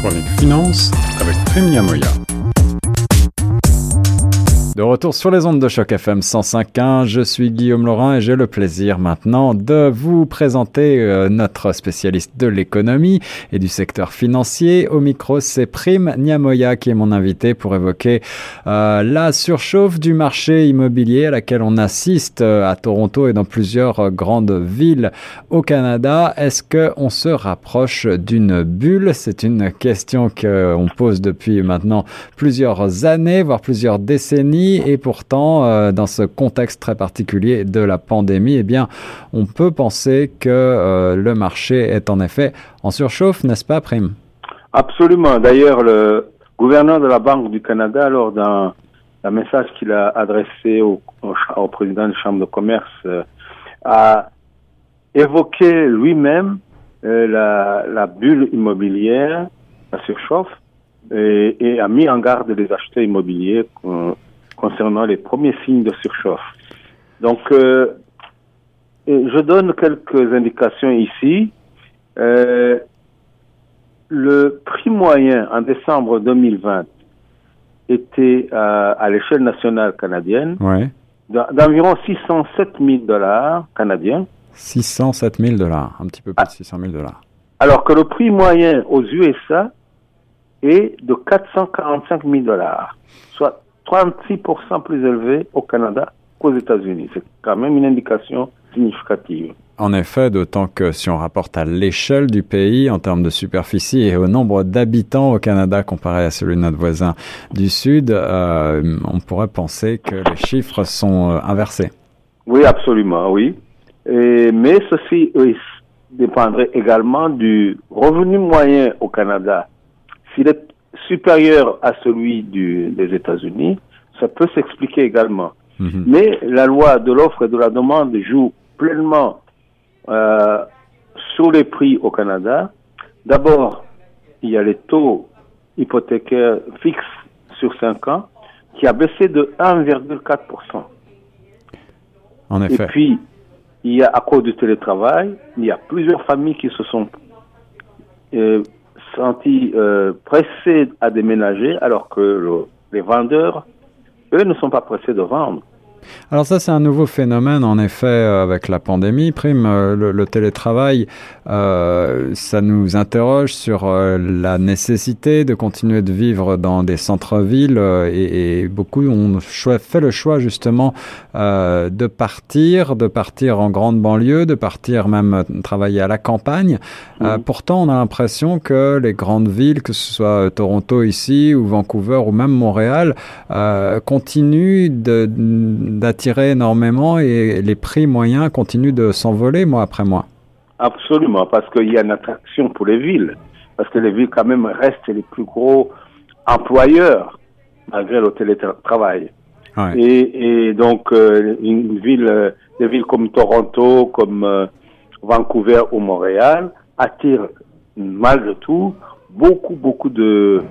Chronique Finance avec Prime Moya. De retour sur les ondes de choc FM 105.1, je suis Guillaume Laurent et j'ai le plaisir maintenant de vous présenter euh, notre spécialiste de l'économie et du secteur financier. Au micro, c'est Prime Niamoya qui est mon invité pour évoquer euh, la surchauffe du marché immobilier à laquelle on assiste euh, à Toronto et dans plusieurs grandes villes au Canada. Est-ce qu'on se rapproche d'une bulle? C'est une question qu'on pose depuis maintenant plusieurs années, voire plusieurs décennies et pourtant, euh, dans ce contexte très particulier de la pandémie, eh bien, on peut penser que euh, le marché est en effet en surchauffe, n'est-ce pas, Prime? Absolument. D'ailleurs, le gouverneur de la Banque du Canada, lors d'un message qu'il a adressé au, président de la Chambre de commerce, euh, a évoqué lui-même la, bulle immobilière, la surchauffe, et, a mis en garde les acheteurs immobiliers concernant les premiers signes de surchauffe. Donc, euh, je donne quelques indications ici. Euh, le prix moyen en décembre 2020 était à l'échelle nationale canadienne d'environ 607 000 dollars canadiens. 607 000 dollars, un petit peu plus de 600 000 dollars. Alors que le prix moyen aux USA est de 445 000 dollars, soit 36% plus élevé au Canada qu'aux États-Unis. C'est quand même une indication significative. En effet, d'autant que si on rapporte à l'échelle du pays en termes de superficie et au nombre d'habitants au Canada comparé à celui de notre voisin du Sud, euh, on pourrait penser que les chiffres sont euh, inversés. Oui, absolument, oui. Et, mais ceci dépendrait également du revenu moyen au Canada. S'il est supérieur à celui du, des États-Unis, ça peut s'expliquer également. Mhm. Mais la loi de l'offre et de la demande joue pleinement euh, sur les prix au Canada. D'abord, il y a les taux hypothécaires fixes sur 5 ans qui a baissé de 1,4%. En effet. Et puis, il y a, à cause du télétravail, il y a plusieurs familles qui se sont euh, sentis euh, pressés à déménager alors que les vendeurs, eux, ne sont pas pressés de vendre. Alors ça, c'est un nouveau phénomène, en effet, euh, avec la pandémie. Prime, euh, le, télétravail, euh, ça nous interroge sur la nécessité de continuer de vivre dans des centres-villes et, beaucoup ont fait le choix justement de partir, de partir en grande banlieue, de partir même travailler à la campagne. pourtant, on a l'impression que les grandes villes, que ce soit Toronto ici ou Vancouver ou même Montréal, continuent de d'attirer énormément et les prix moyens continuent de s'envoler mois après mois. Absolument, parce qu'il y a une attraction pour les villes, parce que les villes quand même restent les plus gros employeurs malgré le télétravail. Et, donc euh, une ville, euh, des villes comme Toronto, comme euh, Vancouver ou Montréal attirent malgré tout beaucoup beaucoup de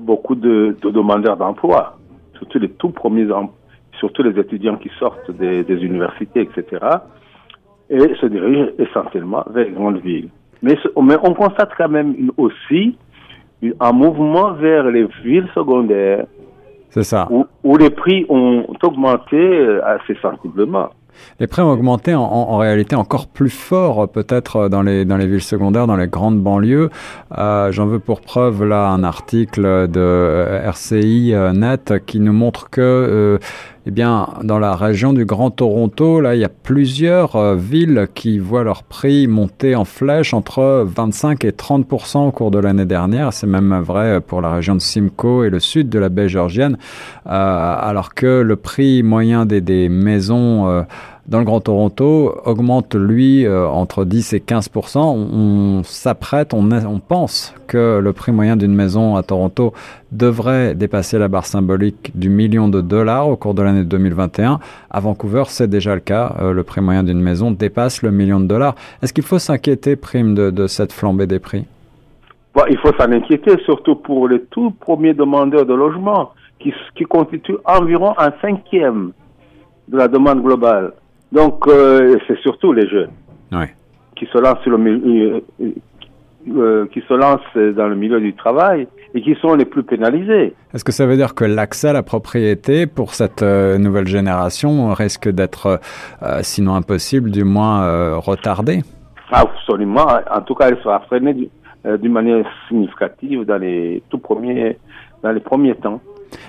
beaucoup de, de demandeurs d'emploi, surtout les tout premiers emplois surtout les étudiants qui sortent des, universités, etc., et se dirigent essentiellement vers les grandes villes. Mais, on constate quand même aussi un mouvement vers les villes secondaires. C'est ça. Où, les prix ont augmenté euh, assez sensiblement. Les prix ont augmenté en, réalité encore plus fort peut-être dans les, dans les villes secondaires, dans les grandes banlieues. Euh, j'en veux pour preuve là un article de RCI euh, Net qui nous montre que eh bien, dans la région du Grand Toronto, là, il y a plusieurs euh, villes qui voient leur prix monter en flèche entre 25 et 30% au cours de l'année dernière. C'est même vrai pour la région de Simcoe et le sud de la baie georgienne, euh, alors que le prix moyen des, des maisons euh, dans le Grand Toronto augmente, lui, euh, entre 10 et 15% On, s'apprête, on, on, pense que le prix moyen d'une maison à Toronto devrait dépasser la barre symbolique du million de dollars au cours de l'année 2021. À Vancouver, c'est déjà le cas. Euh, le prix moyen d'une maison dépasse le million de dollars. Est-ce qu'il faut s'inquiéter, prime, de, cette flambée des prix? Bon, Il faut s'en inquiéter, surtout pour les tout premiers demandeurs de logement, qui constituent environ un cinquième de la demande globale. Donc, euh, c'est surtout les jeunes qui se lancent sur le euh, qui se lancent dans le milieu du travail et qui sont les plus pénalisés. Est-ce que ça veut dire que l'accès à la propriété pour cette euh, nouvelle génération risque d'être, euh, sinon impossible, du moins retardé? Absolument. En tout cas, elle sera freinée d'une manière significative dans les tout premiers, dans les premiers temps.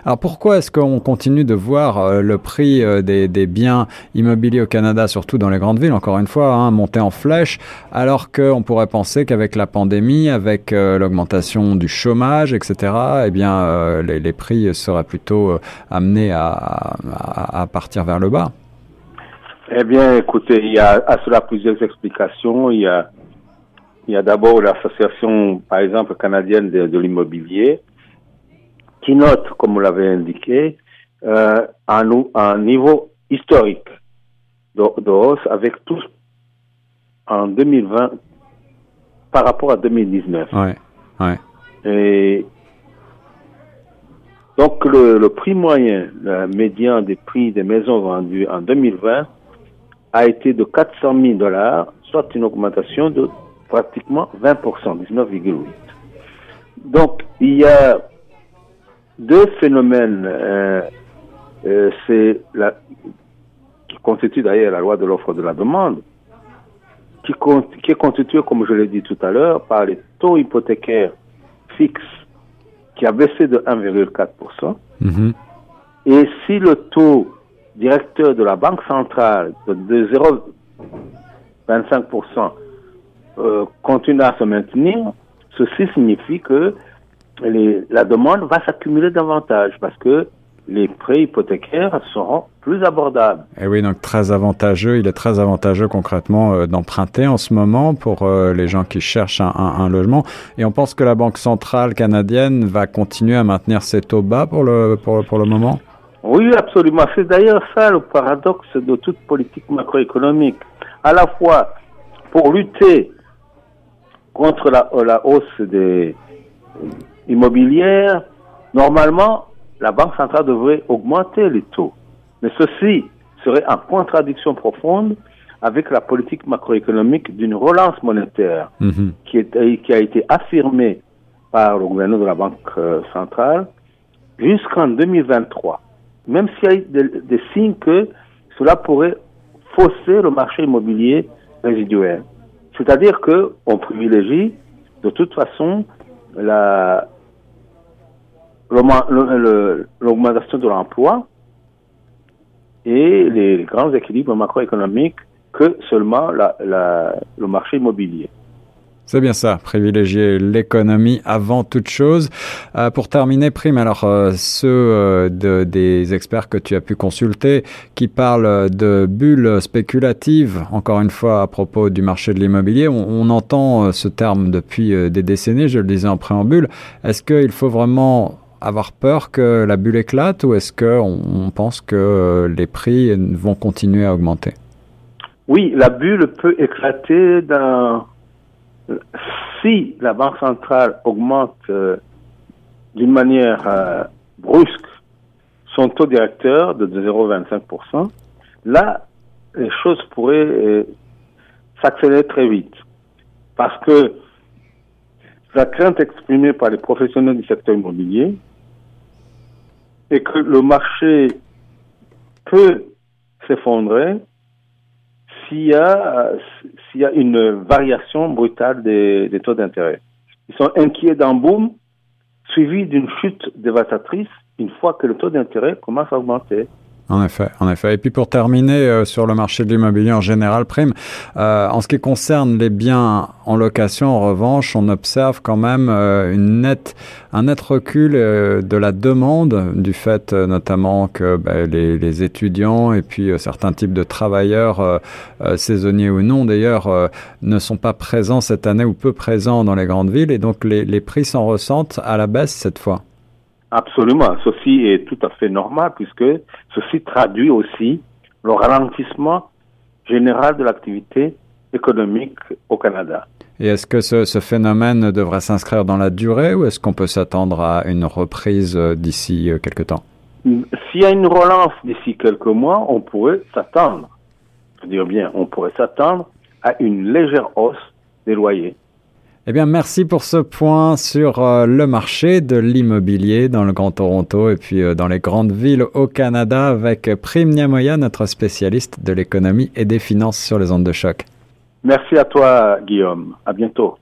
Alors pourquoi est-ce qu'on continue de voir euh, le prix euh, des, biens immobiliers au Canada, surtout dans les grandes villes, encore une fois, hein, monter en flèche, alors qu'on pourrait penser qu'avec la pandémie, avec euh, l'augmentation du chômage, etc., eh bien, les, prix seraient plutôt amenés à, partir vers le bas? Eh bien, écoutez, il y a à cela plusieurs explications. Il y a, il y a d'abord l'association, par exemple, canadienne de l'immobilier, qui note, comme vous l'avez indiqué, euh, un, un, niveau historique de, hausse avec tous en 2020 par rapport à 2019. Ouais, ouais. Et donc le, le, prix moyen, le médian des prix des maisons vendues en 2020 a été de 400 000 dollars, soit une augmentation de pratiquement 20%, 19,8. Donc il y a deux phénomènes, euh, euh, c'est la, qui constituent d'ailleurs la loi de l'offre de la demande, qui, qui est constituée, comme je l'ai dit tout à l'heure, par les taux hypothécaires fixes qui a baissé de 1,4%. Mm-hmm. Et si le taux directeur de la Banque centrale de, 0,25% euh, continue à se maintenir, ceci signifie que la demande va s'accumuler davantage parce que les prêts hypothécaires seront plus abordables. Et eh oui, donc très avantageux. Il est très avantageux concrètement euh, d'emprunter en ce moment pour euh, les gens qui cherchent un, logement. Et on pense que la Banque centrale canadienne va continuer à maintenir ses taux bas pour le, pour, pour le moment? Oui, absolument. C'est d'ailleurs ça le paradoxe de toute politique macroéconomique. À la fois pour lutter contre la, la hausse des immobilière, normalement, la Banque centrale devrait augmenter les taux. Mais ceci serait en contradiction profonde avec la politique macroéconomique d'une relance monétaire mhm. qui, est, qui, a été affirmée par le gouvernement de la Banque euh, centrale jusqu'en 2023. Même s'il y a des, des, signes que cela pourrait fausser le marché immobilier résiduel. C'est-à-dire qu'on privilégie de toute façon la, l'augmentation de l'emploi et les grands équilibres macroéconomiques que seulement la, le marché immobilier. C'est bien ça, privilégier l'économie avant toute chose. Euh, pour terminer, Prime, alors euh, ceux euh, de, des experts que tu as pu consulter qui parlent de bulles spéculatives, encore une fois à propos du marché de l'immobilier, on, on, entend ce terme depuis des décennies, je le disais en préambule. Est-ce qu'il faut vraiment avoir peur que la bulle éclate ou est-ce qu'on on pense que les prix vont continuer à augmenter? Oui, la bulle peut éclater dans... si la Banque centrale augmente euh, d'une manière euh, brusque son taux directeur de 0,25%, là, les choses pourraient euh, s'accélérer très vite. Parce que la crainte exprimée par les professionnels du secteur immobilier, et que le marché peut s'effondrer s'il y a s'il y a une variation brutale des, des taux d'intérêt. Ils sont inquiets d'un boom suivi d'une chute dévastatrice une fois que le taux d'intérêt commence à augmenter. En effet, en effet. Et puis pour terminer euh, sur le marché de l'immobilier en général, prime, euh, en ce qui concerne les biens en location, en revanche, on observe quand même euh, une nette, un net recul de la demande du fait notamment que ben, les, les, étudiants et puis certains types de travailleurs saisonniers ou non d'ailleurs ne sont pas présents cette année ou peu présents dans les grandes villes et donc les, les prix s'en ressentent à la baisse cette fois. Absolument. Ceci est tout à fait normal puisque ceci traduit aussi le ralentissement général de l'activité économique au Canada. Et est-ce que ce, ce, phénomène devrait s'inscrire dans la durée ou est-ce qu'on peut s'attendre à une reprise euh, d'ici euh, quelques temps? S'il y a une relance d'ici quelques mois, on pourrait s'attendre, je veux dire bien, on pourrait s'attendre à une légère hausse des loyers. Eh bien, merci pour ce point sur euh, le marché de l'immobilier dans le Grand Toronto et puis euh, dans les grandes villes au Canada avec Prime Niamoya, notre spécialiste de l'économie et des finances sur les ondes de choc. Merci à toi, Guillaume. À bientôt.